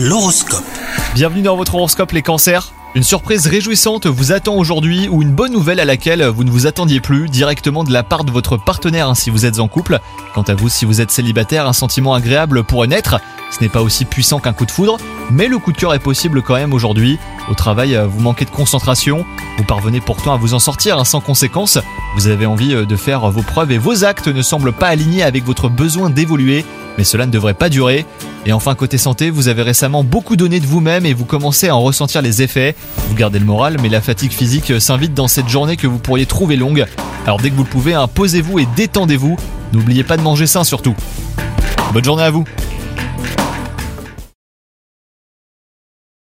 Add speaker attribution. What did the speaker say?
Speaker 1: L'horoscope.
Speaker 2: Bienvenue dans votre horoscope les cancers. Une surprise réjouissante vous attend aujourd'hui ou une bonne nouvelle à laquelle vous ne vous attendiez plus directement de la part de votre partenaire hein, si vous êtes en couple. Quant à vous si vous êtes célibataire, un sentiment agréable pourrait naître. Ce n'est pas aussi puissant qu'un coup de foudre, mais le coup de cœur est possible quand même aujourd'hui. Au travail, vous manquez de concentration, vous parvenez pourtant à vous en sortir hein, sans conséquence. Vous avez envie de faire vos preuves et vos actes ne semblent pas alignés avec votre besoin d'évoluer mais cela ne devrait pas durer. Et enfin côté santé, vous avez récemment beaucoup donné de vous-même et vous commencez à en ressentir les effets. Vous gardez le moral, mais la fatigue physique s'invite dans cette journée que vous pourriez trouver longue. Alors dès que vous le pouvez, imposez-vous et détendez-vous. N'oubliez pas de manger sain surtout. Bonne journée à vous